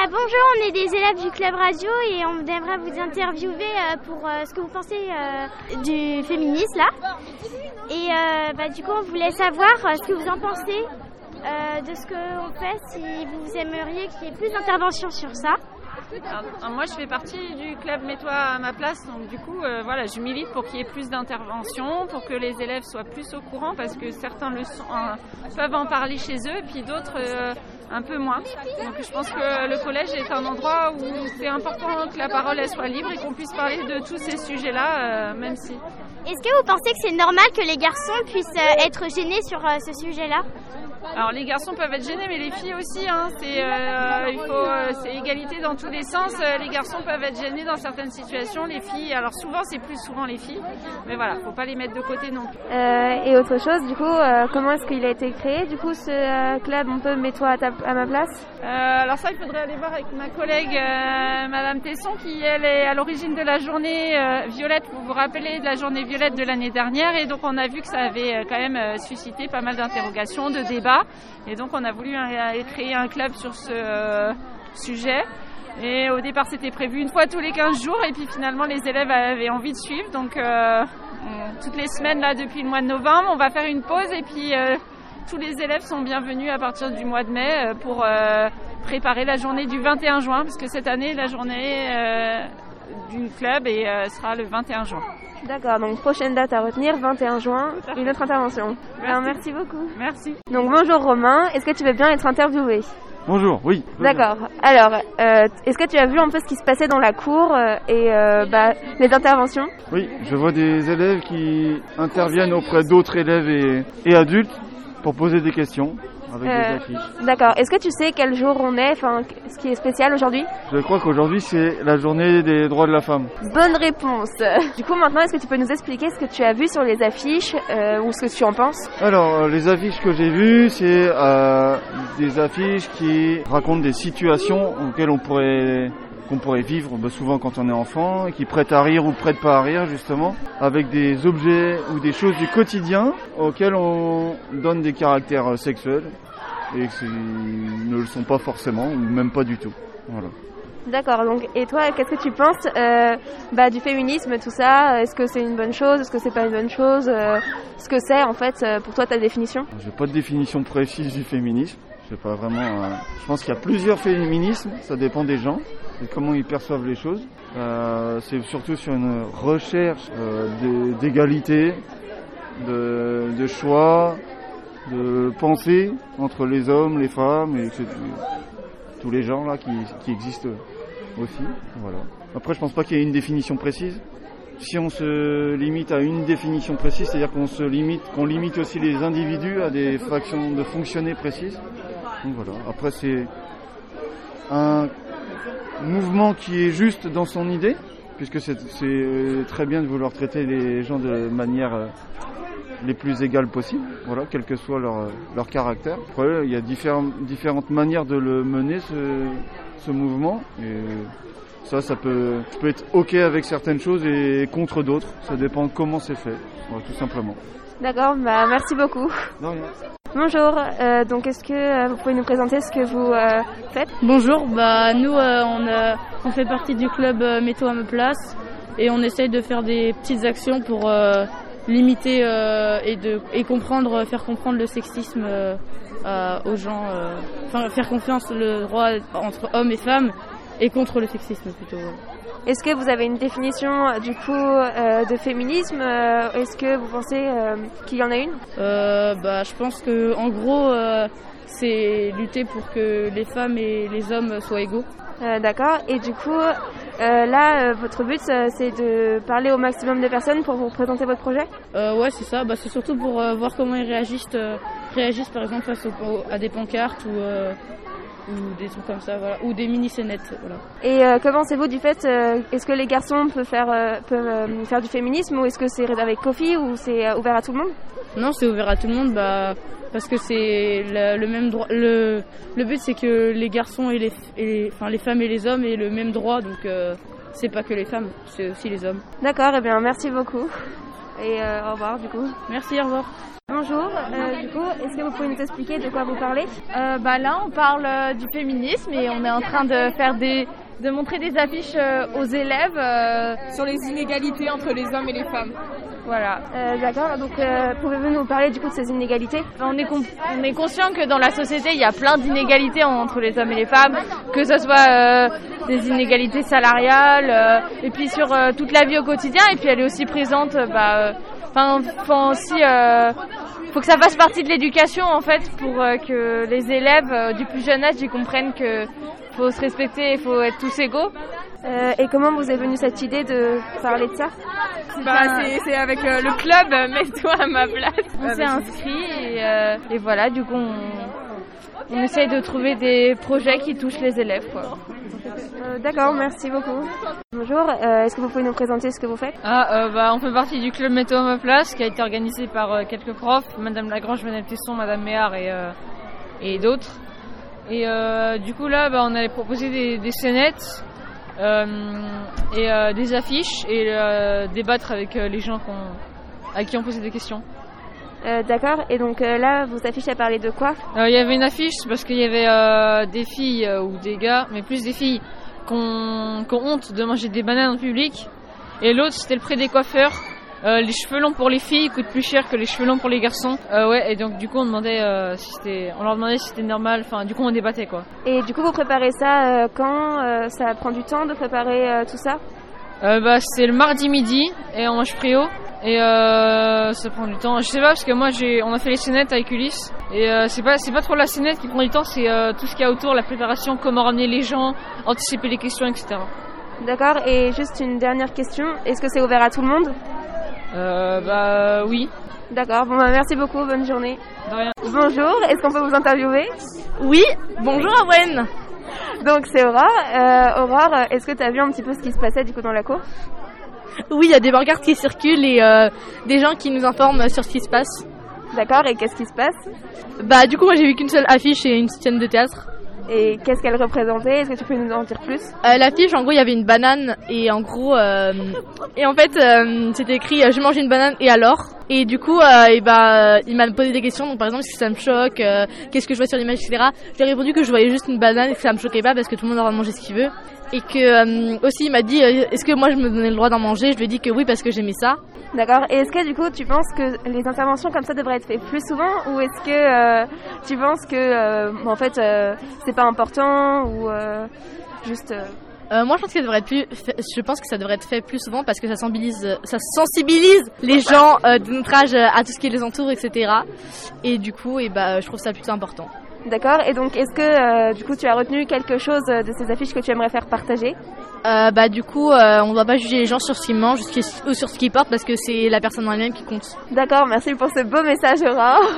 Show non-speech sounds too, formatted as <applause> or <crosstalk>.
Bah bonjour, on est des élèves du club radio et on aimerait vous interviewer euh, pour euh, ce que vous pensez euh, du féminisme là. Et bah, du coup, on voulait savoir ce que vous en pensez de ce qu'on fait, si vous aimeriez qu'il y ait plus d'interventions sur ça. Alors, moi, je fais partie du club Mets-toi à ma place, donc du coup, voilà, je milite pour qu'il y ait plus d'interventions, pour que les élèves soient plus au courant, parce que certains peuvent en parler chez eux, puis d'autres un peu moins. Donc, je pense que le collège est un endroit où c'est important que la parole soit libre et qu'on puisse parler de tous ces sujets-là, euh, même si. Est-ce que vous pensez que c'est normal que les garçons puissent être gênés sur ce sujet-là? Alors les garçons peuvent être gênés, mais les filles aussi. Hein, c'est euh, il faut, euh, c'est égalité dans tous les sens. Euh, les garçons peuvent être gênés dans certaines situations. Les filles, alors souvent c'est plus souvent les filles, mais voilà, faut pas les mettre de côté non plus. et autre chose, du coup, comment est-ce qu'il a été créé Du coup, ce club, on peut mets-toi à, ma place Alors ça, il faudrait aller voir avec ma collègue Madame Tesson, qui elle est à l'origine de la journée violette. Vous vous rappelez de la journée violette de l'année dernière, et donc on a vu que ça avait quand même suscité pas mal d'interrogations, de débats. Et donc on a voulu créer un club sur ce euh, sujet. Et au départ c'était prévu une fois tous les 15 jours et puis finalement les élèves avaient envie de suivre. Donc euh, toutes les semaines là depuis le mois de novembre on va faire une pause et puis euh, tous les élèves sont bienvenus à partir du mois de mai pour préparer la journée du 21 juin parce que cette année la journée du club sera le 21 juin. D'accord, donc prochaine date à retenir, 21 juin, une autre intervention. Merci, merci beaucoup. Merci. Donc bonjour Romain, est-ce que tu veux bien être interviewé? Bonjour, oui. D'accord. Alors, euh, est-ce que tu as vu un peu ce qui se passait dans la cour euh, et euh, bah, les interventions? Oui, je vois des élèves qui interviennent auprès d'autres élèves et, et adultes pour poser des questions euh. D'accord. Est-ce que tu sais quel jour on est, enfin, ce qui est spécial aujourd'hui? Je crois qu'aujourd'hui c'est la journée des droits de la femme. Bonne réponse. <laughs> Du coup, maintenant, est-ce que tu peux nous expliquer ce que tu as vu sur les affiches euh, ou ce que tu en penses? Alors, euh, les affiches que j'ai vues, c'est des affiches qui racontent des situations auxquelles on pourrait qu'on pourrait vivre bah, souvent quand on est enfant et qui prête à rire ou prête pas à rire justement, avec des objets ou des choses du quotidien auxquelles on donne des caractères sexuels et qui ne le sont pas forcément ou même pas du tout. Voilà. D'accord, donc et toi, qu'est-ce que tu penses euh, bah, du féminisme, tout ça? Est-ce que c'est une bonne chose? Est-ce que c'est pas une bonne chose? Euh, Ce que c'est en fait euh, pour toi ta définition? J'ai pas de définition précise du féminisme. Je pas vraiment. je pense qu'il y a plusieurs féminismes, ça dépend des gens et comment ils perçoivent les choses. Euh, c'est surtout sur une recherche euh, d'égalité, de, choix, de pensée entre les hommes, les femmes et tous les gens là qui, qui existent aussi. Voilà. Après, je pense pas qu'il y ait une définition précise. Si on se limite à une définition précise, c'est-à-dire qu'on se limite, qu'on limite aussi les individus à des fractions de fonctionner précises. Donc voilà. Après, c'est un mouvement qui est juste dans son idée, puisque c'est euh, très bien de vouloir traiter les gens de manière euh, les plus égales possible, voilà, quel que soit leur, leur caractère. Après, il y a différentes, différentes manières de le mener, ce, ce mouvement. Et ça, ça peut, peut être OK avec certaines choses et contre d'autres. Ça dépend comment c'est fait, tout simplement. D'accord, bah, merci beaucoup. Bonjour, euh, donc est-ce que euh, vous pouvez nous présenter ce que vous euh, faites Bonjour, bah nous on, fait partie du club Métaux à ma place et on essaye de faire des petites actions pour limiter et, de, et comprendre, faire comprendre le sexisme aux gens, enfin faire confiance le droit entre hommes et femmes et contre le sexisme plutôt. Est-ce que vous avez une définition euh, du coup euh, de féminisme euh, Est-ce que vous pensez qu'il y en a une? Bah, Je pense que en gros, c'est lutter pour que les femmes et les hommes soient égaux. D'accord. Et du coup, là, votre but, c'est de parler au maximum de personnes pour vous présenter votre projet? Ouais, c'est ça. Bah, c'est surtout pour voir comment ils réagissent, réagissent par exemple face à des pancartes ou ou des trucs comme ça, voilà, ou des mini scénettes, voilà. Et euh, que pensez-vous du fait, euh, est-ce que les garçons peuvent faire, euh, peuvent faire du féminisme ou est-ce que c'est réservé qu'aux filles ou c'est ouvert à tout le monde? Non, c'est ouvert à tout le monde, bah parce que c'est le même droit. Le, le but c'est que les garçons et les, enfin les femmes et les hommes aient le même droit, donc c'est pas que les femmes, c'est aussi les hommes. D'accord, et eh bien merci beaucoup. Et euh, au revoir du coup. Merci, au revoir. Bonjour, euh, du coup, est-ce que vous pouvez nous expliquer de quoi vous parlez? Euh, bah là, on parle du féminisme et on est en train de faire des, de montrer des affiches aux élèves sur les inégalités entre les hommes et les femmes. Voilà. D'accord, donc pouvez-vous nous parler du coup de ces inégalités? On est, on est conscient que dans la société, il y a plein d'inégalités entre les hommes et les femmes, que ce soit des inégalités salariales, euh, et puis sur euh, toute la vie au quotidien, et puis elle est aussi présente, euh, bah, enfin, faut aussi, euh, faut que ça fasse partie de l'éducation en fait, pour euh, que les élèves euh, du plus jeune âge ils comprennent que faut se respecter, il faut être tous égaux. Euh, Et comment vous est venue cette idée de parler de ça? Bah, c'est avec euh, le club <laughs> Mets-toi à ma place. On s'est inscrit et, euh, et voilà, du coup, on, on essaye de trouver des projets qui touchent les élèves. Quoi. Euh, D'accord, merci beaucoup. Bonjour, euh, est-ce que vous pouvez nous présenter ce que vous faites? Ah, euh, bah, on fait partie du club Météo à ma place qui a été organisé par euh, quelques profs, Madame Lagrange, Madame Tesson, Madame Méard et, euh, et d'autres. Et euh, du coup là, bah, on allait proposer des, des scénettes euh, et euh, des affiches et euh, débattre avec euh, les gens qu'on- à qui on posait des questions. Euh, D'accord, et donc euh, là, vos affiches à parler de quoi Euh, Il y avait une affiche parce qu'il y avait des filles ou des gars, mais plus des filles, qui ont honte de manger des bananes en public. Et l'autre, c'était le prix des coiffeurs. Les cheveux longs pour les filles coûtent plus cher que les cheveux longs pour les garçons. Ouais, et donc du coup, on demandait si on leur demandait si c'était normal. Enfin, du coup, on débattait quoi. Et du coup, vous préparez ça quand Ça prend du temps de préparer tout ça? Euh, bah, c'est le mardi midi et on mange préau. Et euh, ça prend du temps. Je sais pas parce que moi j'ai, on a fait les scénettes avec Ulysse et euh, c'est pas, c'est pas trop la scénette qui prend du temps, c'est euh, tout ce qu'il y a autour, la préparation, comment ramener les gens, anticiper les questions, etc. D'accord, et juste une dernière question, est-ce que c'est ouvert à tout le monde? Euh, bah oui, D'accord, bon bah merci beaucoup, bonne journée. de rien. Bonjour, est-ce qu'on peut vous interviewer? Oui, bonjour Awen. Donc c'est Aurore. Euh, Aurore, est-ce que tu as vu un petit peu ce qui se passait du coup dans la cour? Oui, il y a des pancartes qui circulent et euh, des gens qui nous informent sur ce qui se passe. D'accord, et qu'est-ce qui se passe? Bah du coup moi j'ai vu qu'une seule affiche et une scène de théâtre. Et qu'est-ce qu'elle représentait? Est-ce que tu peux nous en dire plus? Euh, l'affiche en gros il y avait une banane et en gros euh, et en fait euh, c'était écrit je mange une banane et alors et du coup et bah il m'a posé des questions donc par exemple si ça me choque qu'est-ce que je vois sur l'image etc. Je lui ai répondu que je voyais juste une banane et que ça me choquait pas parce que tout le monde aura mangé ce qu'il veut et que euh, aussi il m'a dit euh, est-ce que moi je me donnais le droit d'en manger? Je lui ai dit que oui parce que j'aimais ça D'accord, et est-ce que du coup tu penses que les interventions comme ça devraient être faites plus souvent? Ou est-ce que euh, tu penses que en fait c'est pas important? Ou juste... moi, je pense que ça devrait être plus. fait- Je pense que ça devrait être fait plus souvent parce que ça sensibilise, ça sensibilise les gens de notre âge à tout ce qui les entoure, etc. Et du coup, et bah, je trouve ça plutôt important. D'accord, et donc est-ce que euh, du coup tu as retenu quelque chose euh, de ces affiches que tu aimerais faire partager? Euh, bah, du coup, euh, on doit pas juger les gens sur ce qu'ils mangent ou sur ce qu'ils portent parce que c'est la personne en elle-même qui compte. D'accord, merci pour ce beau message Aurore.